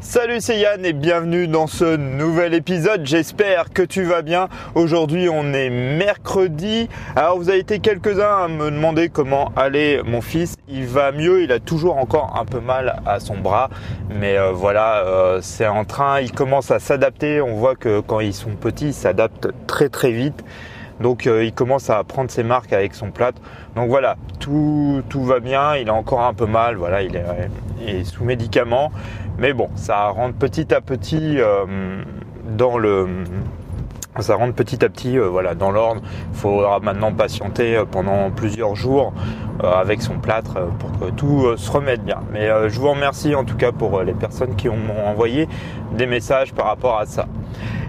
Salut c'est Yann et bienvenue dans ce nouvel épisode. J'espère que tu vas bien. Aujourd'hui on est mercredi. Alors vous avez été quelques-uns à me demander comment allait mon fils. Il va mieux, il a toujours encore un peu mal à son bras. Mais euh, voilà, euh, c'est en train, il commence à s'adapter. On voit que quand ils sont petits, ils s'adaptent très très vite. Donc euh, il commence à prendre ses marques avec son plâtre. Donc voilà, tout, tout va bien. Il a encore un peu mal. Voilà, il est, sous médicaments. Mais bon, ça rentre petit à petit euh, dans le ça rentre petit à petit euh, voilà, dans l'ordre. Il faudra maintenant patienter pendant plusieurs jours avec son plâtre pour que tout se remette bien. Mais je vous remercie en tout cas pour les personnes qui m'ont envoyé des messages par rapport à ça.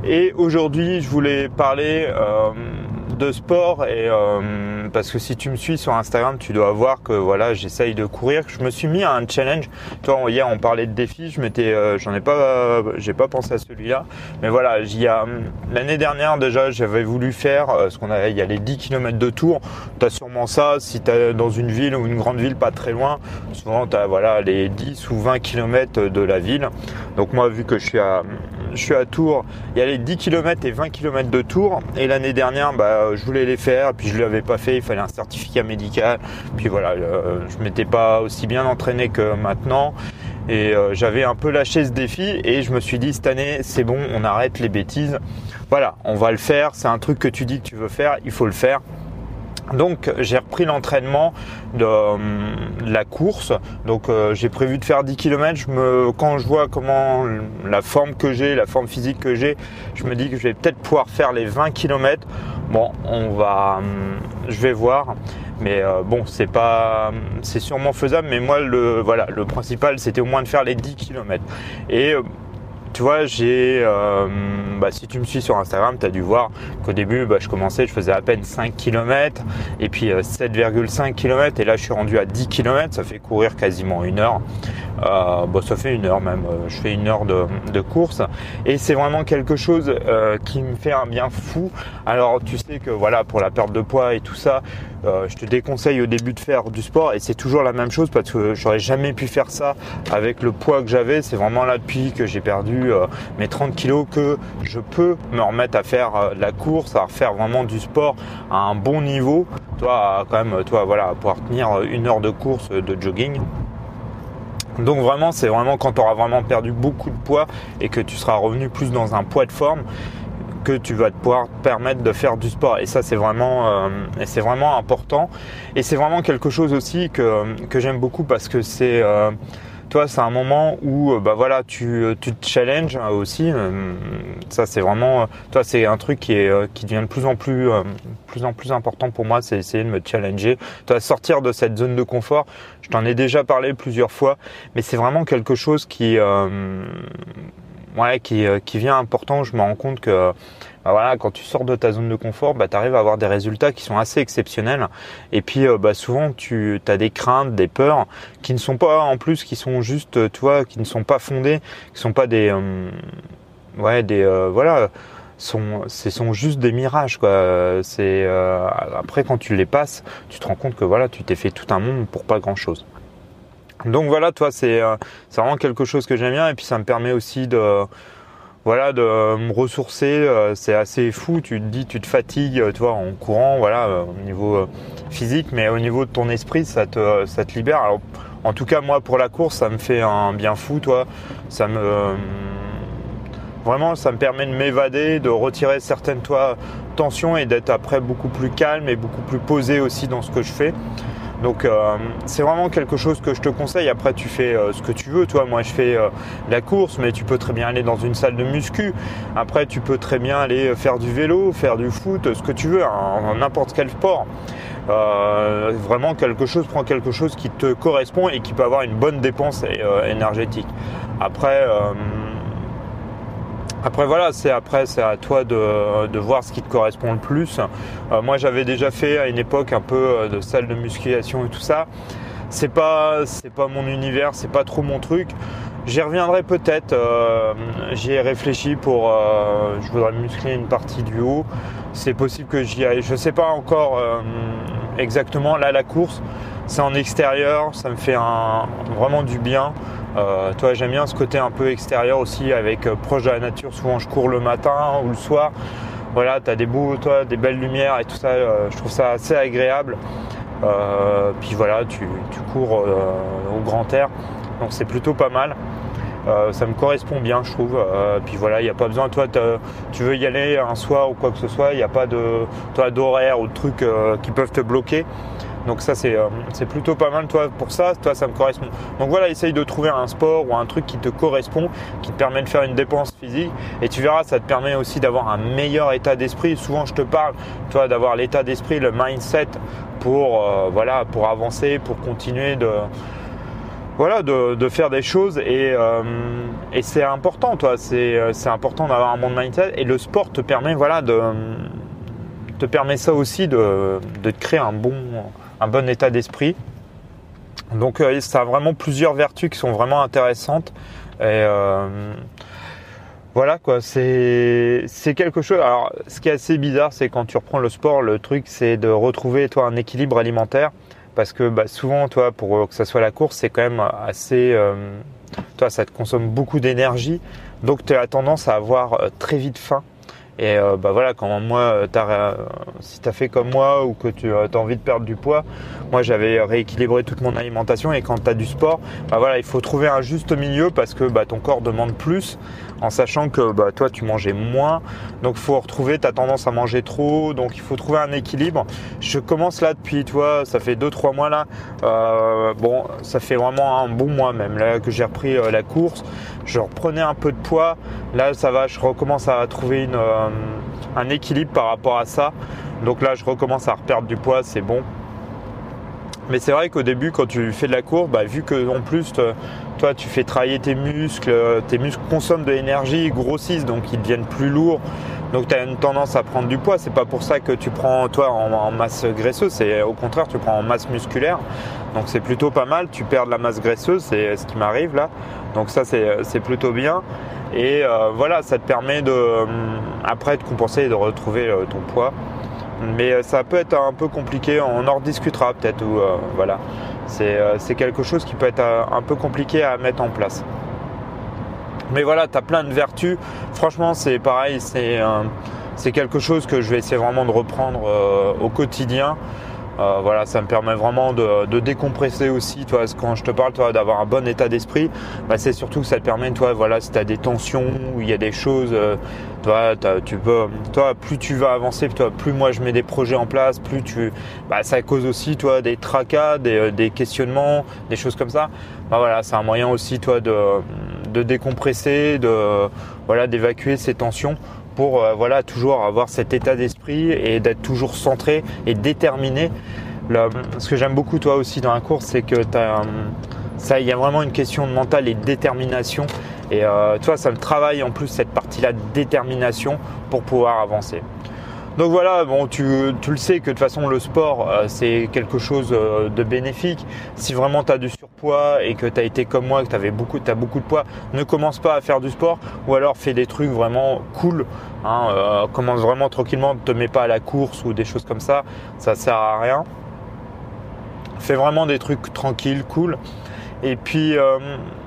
Et aujourd'hui, je voulais parler de sport et euh, parce que si tu me suis sur Instagram, tu dois voir que voilà, j'essaye de courir. Je me suis mis à un challenge. Toi, hier, on parlait de défis. Je m'étais, euh, j'en ai pas, j'ai pas pensé à celui-là. Mais voilà, il y l'année dernière déjà, j'avais voulu faire euh, ce qu'on a. Il y a les 10 km de tour. Tu as sûrement ça si tu es dans une ville ou une grande ville pas très loin. Souvent, tu as voilà les 10 ou 20 km de la ville. Donc moi, vu que je suis à je suis à Tours, il y a les 10 km et 20 km de Tours. Et l'année dernière, bah, je voulais les faire, puis je ne l'avais pas fait, il fallait un certificat médical. Puis voilà, euh, je m'étais pas aussi bien entraîné que maintenant. Et euh, j'avais un peu lâché ce défi et je me suis dit cette année c'est bon, on arrête les bêtises. Voilà, on va le faire, c'est un truc que tu dis que tu veux faire, il faut le faire. Donc j'ai repris l'entraînement de, euh, la course. Donc euh, j'ai prévu de faire 10 km. Je me, quand je vois comment la forme que j'ai, la forme physique que j'ai, je me dis que je vais peut-être pouvoir faire les 20 km. Bon, on va, euh, je vais voir. Mais bon, c'est pas, c'est sûrement faisable. Mais moi, le voilà, le principal, c'était au moins de faire les 10 km. Et tu vois, j'ai, euh, bah, si tu me suis sur Instagram, tu as dû voir qu'au début, bah, je commençais, je faisais à peine 5 km et puis 7,5 euh, km et là je suis rendu à 10 km, ça fait courir quasiment une heure. Euh, bah, ça fait une heure même, je fais une heure de, de course et c'est vraiment quelque chose qui me fait un bien fou. Alors tu sais que voilà, pour la perte de poids et tout ça, je te déconseille au début de faire du sport et c'est toujours la même chose parce que j'aurais jamais pu faire ça avec le poids que j'avais. C'est vraiment là depuis que j'ai perdu euh, mes 30 kilos que je peux me remettre à faire euh, la course, à faire vraiment du sport à un bon niveau. Toi, quand même, toi, voilà, pouvoir tenir une heure de course de jogging. Donc vraiment, c'est vraiment quand tu auras vraiment perdu beaucoup de poids et que tu seras revenu plus dans un poids de forme que tu vas te pouvoir permettre de faire du sport. Et ça, c'est vraiment, euh, c'est vraiment important. Et c'est vraiment quelque chose aussi que j'aime beaucoup parce que c'est toi, c'est un moment où euh, bah voilà, tu, euh, tu te challenges hein, aussi. Euh, ça, c'est vraiment, toi, c'est un truc qui est qui devient de plus en plus, plus en plus important pour moi. C'est essayer de me challenger, toi, sortir de cette zone de confort. Je t'en ai déjà parlé plusieurs fois, mais c'est vraiment quelque chose qui, ouais, qui, qui vient important. Je me rends compte que bah voilà, quand tu sors de ta zone de confort, bah, tu arrives à avoir des résultats qui sont assez exceptionnels. Et puis euh, bah, souvent tu as des craintes, des peurs qui ne sont pas en plus, qui sont juste, euh, tu vois, qui ne sont pas fondées, qui sont pas des, euh, ouais, des, voilà, sont, ce sont juste des mirages quoi. C'est après quand tu les passes, tu te rends compte que voilà, tu t'es fait tout un monde pour pas grand chose. Donc voilà, toi c'est c'est vraiment quelque chose que j'aime bien et puis ça me permet aussi de voilà, de me ressourcer, euh, c'est assez fou. Tu te dis, tu te fatigues, tu vois, en courant, voilà, euh, au niveau euh, physique, mais au niveau de ton esprit, ça te, ça te libère. Alors, en tout cas, moi, pour la course, ça me fait un bien fou, toi. Ça me, vraiment, ça me permet de m'évader, de retirer certaines, toi, tensions et d'être après beaucoup plus calme et beaucoup plus posé aussi dans ce que je fais. Donc euh, c'est vraiment quelque chose que je te conseille. Après tu fais euh, ce que tu veux. Toi, moi je fais euh, la course, mais tu peux très bien aller dans une salle de muscu. Après tu peux très bien aller faire du vélo, faire du foot, ce que tu veux, en n'importe quel sport. vraiment quelque chose, prends quelque chose qui te correspond et qui peut avoir une bonne dépense énergétique. Après après voilà, c'est après c'est à toi de, voir ce qui te correspond le plus. Euh, moi j'avais déjà fait à une époque un peu euh, de salle de musculation et tout ça. C'est pas c'est pas mon univers, c'est pas trop mon truc. J'y reviendrai peut-être. Euh, j'y ai réfléchi pour. je voudrais muscler une partie du haut. C'est possible que j'y aille. Je sais pas encore exactement. Là la course, c'est en extérieur, ça me fait un, vraiment du bien. Toi, j'aime bien ce côté un peu extérieur aussi, avec proche de la nature. Souvent, je cours le matin ou le soir. Voilà, tu as des beaux, toi, des belles lumières et tout ça. je trouve ça assez agréable. puis voilà, tu, cours au grand air, donc c'est plutôt pas mal. Euh, ça me correspond bien, je trouve. Euh, puis voilà, il n'y a pas besoin, toi, tu veux y aller un soir ou quoi que ce soit, il n'y a pas de, toi, d'horaire ou de trucs euh, qui peuvent te bloquer. Donc ça, c'est, plutôt pas mal, toi, pour ça, toi, ça me correspond. Donc voilà, essaye de trouver un sport ou un truc qui te correspond, qui te permet de faire une dépense physique. Et tu verras, ça te permet aussi d'avoir un meilleur état d'esprit. Souvent, je te parle, toi, d'avoir l'état d'esprit, le mindset pour, voilà, pour avancer, pour continuer de voilà, de, faire des choses et, euh, c'est important, toi. Euh, c'est important d'avoir un bon mindset et le sport te permet, voilà, de te permet ça aussi de, de créer un bon, un bon état d'esprit. Donc euh, ça a vraiment plusieurs vertus qui sont vraiment intéressantes. Et voilà quoi, c'est quelque chose. Alors ce qui est assez bizarre, c'est quand tu reprends le sport, le truc c'est de retrouver toi un équilibre alimentaire parce que bah, souvent, toi, pour que ça soit la course, c'est quand même assez, euh, toi, ça te consomme beaucoup d'énergie, donc tu as tendance à avoir euh, très vite faim. Et euh, bah voilà, quand moi, as, si tu as fait comme moi ou que tu as envie de perdre du poids, moi j'avais rééquilibré toute mon alimentation et quand tu as du sport, bah voilà, il faut trouver un juste milieu parce que bah, ton corps demande plus en sachant que bah, toi tu mangeais moins. Donc il faut retrouver, tu as tendance à manger trop, donc il faut trouver un équilibre. Je commence là depuis, toi, ça fait 2-3 mois là. Euh, bon, ça fait vraiment un bon mois même là que j'ai repris euh, la course. Je reprenais un peu de poids. Là ça va, je recommence à trouver une, euh, un équilibre par rapport à ça. Donc là je recommence à reperdre du poids, c'est bon. Mais c'est vrai qu'au début, quand tu fais de la course, bah, vu que en plus toi tu fais travailler tes muscles, euh, tes muscles consomment de l'énergie, grossissent, donc ils deviennent plus lourds. Donc tu as une tendance à prendre du poids. C'est pas pour ça que tu prends toi en, masse graisseuse, c'est au contraire tu prends en masse musculaire. Donc c'est plutôt pas mal. Tu perds de la masse graisseuse, c'est ce qui m'arrive là. Donc ça c'est plutôt bien. Et euh, voilà, ça te permet de euh, après de compenser et de retrouver ton poids mais euh, ça peut être un peu compliqué, on en rediscutera peut-être euh, voilà. Euh, c'est quelque chose qui peut être un peu compliqué à mettre en place. Mais voilà, tu as plein de vertus. Franchement, c'est pareil, c'est quelque chose que je vais essayer vraiment de reprendre au quotidien. Euh, voilà, ça me permet vraiment de, décompresser aussi. Toi, quand je te parle, toi, d'avoir un bon état d'esprit, bah, c'est surtout que ça te permet, toi, voilà, si tu des tensions ou il y a des choses, euh, toi, tu peux, toi, plus tu vas avancer, toi, plus moi je mets des projets en place, plus tu, bah, ça cause aussi, toi, des tracas, des, euh, des questionnements, des choses comme ça. Bah, voilà, c'est un moyen aussi, toi, de, de décompresser, de, voilà, d'évacuer ces tensions pour euh, voilà toujours avoir cet état d'esprit et d'être toujours centré et déterminé. ce que j'aime beaucoup toi aussi dans la course, c'est que ça, il y a vraiment une question de mental et de détermination. Et euh, toi, ça me travaille en plus cette partie-là de détermination pour pouvoir avancer. Donc voilà, bon, tu, le sais que de toute façon le sport euh, c'est quelque chose euh, de bénéfique. Si vraiment tu as du surpoids et que tu as été comme moi, que tu avais beaucoup, as beaucoup de poids, ne commence pas à faire du sport ou alors fais des trucs vraiment cool. Hein, euh, commence vraiment tranquillement, ne te mets pas à la course ou des choses comme ça, ça sert à rien. Fais vraiment des trucs tranquilles, cool. Et puis, euh,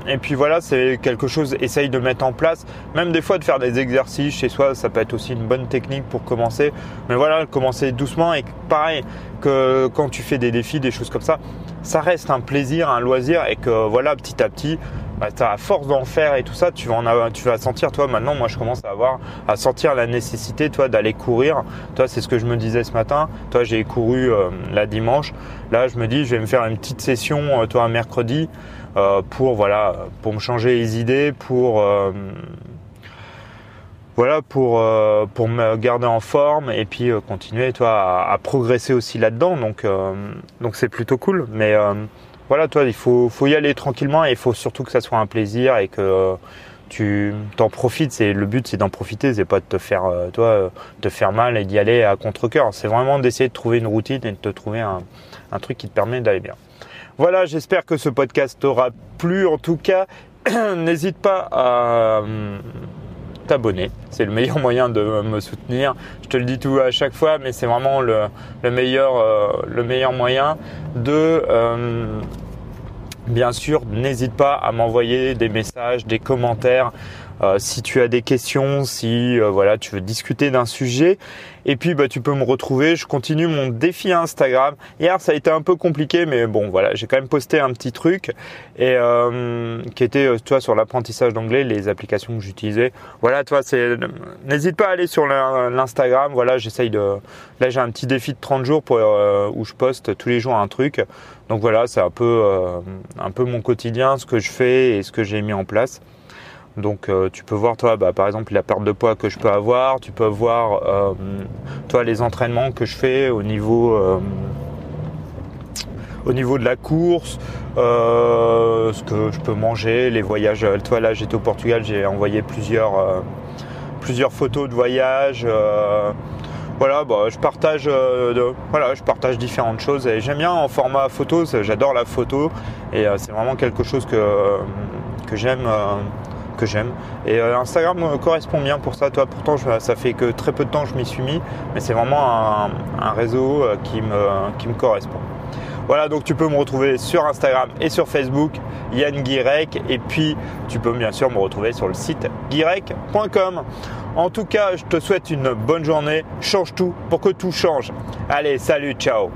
et puis voilà, c'est quelque chose, essaye de mettre en place. Même des fois de faire des exercices chez soi, ça peut être aussi une bonne technique pour commencer. Mais voilà, commencer doucement et pareil que quand tu fais des défis, des choses comme ça, ça reste un plaisir, un loisir et que voilà, petit à petit, bah, à force d'en faire et tout ça, tu vas, en tu vas sentir, toi, maintenant, moi, je commence à avoir, à sentir la nécessité, toi, d'aller courir. Toi, c'est ce que je me disais ce matin. Toi, j'ai couru euh, la dimanche. Là, je me dis, je vais me faire une petite session, euh, toi, un mercredi, euh, pour, voilà, pour me changer les idées, pour, voilà, pour, pour me garder en forme et puis continuer, toi, à, à progresser aussi là-dedans. Donc, donc c'est plutôt cool. Mais, voilà, toi, il faut, faut y aller tranquillement et il faut surtout que ça soit un plaisir et que euh, tu t'en profites. C'est le but, c'est d'en profiter, c'est pas de te faire, euh, toi, euh, te faire mal et d'y aller à contre cœur. C'est vraiment d'essayer de trouver une routine et de te trouver un, un truc qui te permet d'aller bien. Voilà, j'espère que ce podcast t'aura plu. En tout cas, n'hésite pas à t'abonner. C'est le meilleur moyen de me soutenir. Je te le dis tout à chaque fois, mais c'est vraiment le, meilleur, euh, le meilleur moyen de, euh, Bien sûr, n'hésite pas à m'envoyer des messages, des commentaires euh, si tu as des questions, si euh, voilà, tu veux discuter d'un sujet. Et puis bah, tu peux me retrouver, je continue mon défi Instagram. Hier ça a été un peu compliqué mais bon voilà, j'ai quand même posté un petit truc et euh, qui était tu vois sur l'apprentissage d'anglais, les applications que j'utilisais. Voilà, toi c'est n'hésite pas à aller sur l'Instagram, voilà, j'essaye de là j'ai un petit défi de 30 jours pour où je poste tous les jours un truc. Donc voilà, c'est un peu un peu mon quotidien, ce que je fais et ce que j'ai mis en place. Donc euh, tu peux voir toi bah, par exemple la perte de poids que je peux avoir, tu peux voir euh, toi les entraînements que je fais au niveau euh, au niveau de la course, ce que je peux manger, les voyages. Toi là j'étais au Portugal, j'ai envoyé plusieurs plusieurs photos de voyage. voilà, bah, je partage, voilà, je partage différentes choses et j'aime bien en format photo. J'adore la photo et c'est vraiment quelque chose que que j'aime j'aime. Et euh, Instagram me correspond bien pour ça. Toi, pourtant, ça fait que très peu de temps je m'y suis mis, mais c'est vraiment un, réseau euh, qui me, qui me correspond. Voilà, donc tu peux me retrouver sur Instagram et sur Facebook, Yann Guirec, et puis tu peux bien sûr me retrouver sur le site guirec.com. En tout cas, je te souhaite une bonne journée, change tout pour que tout change. Allez, salut, ciao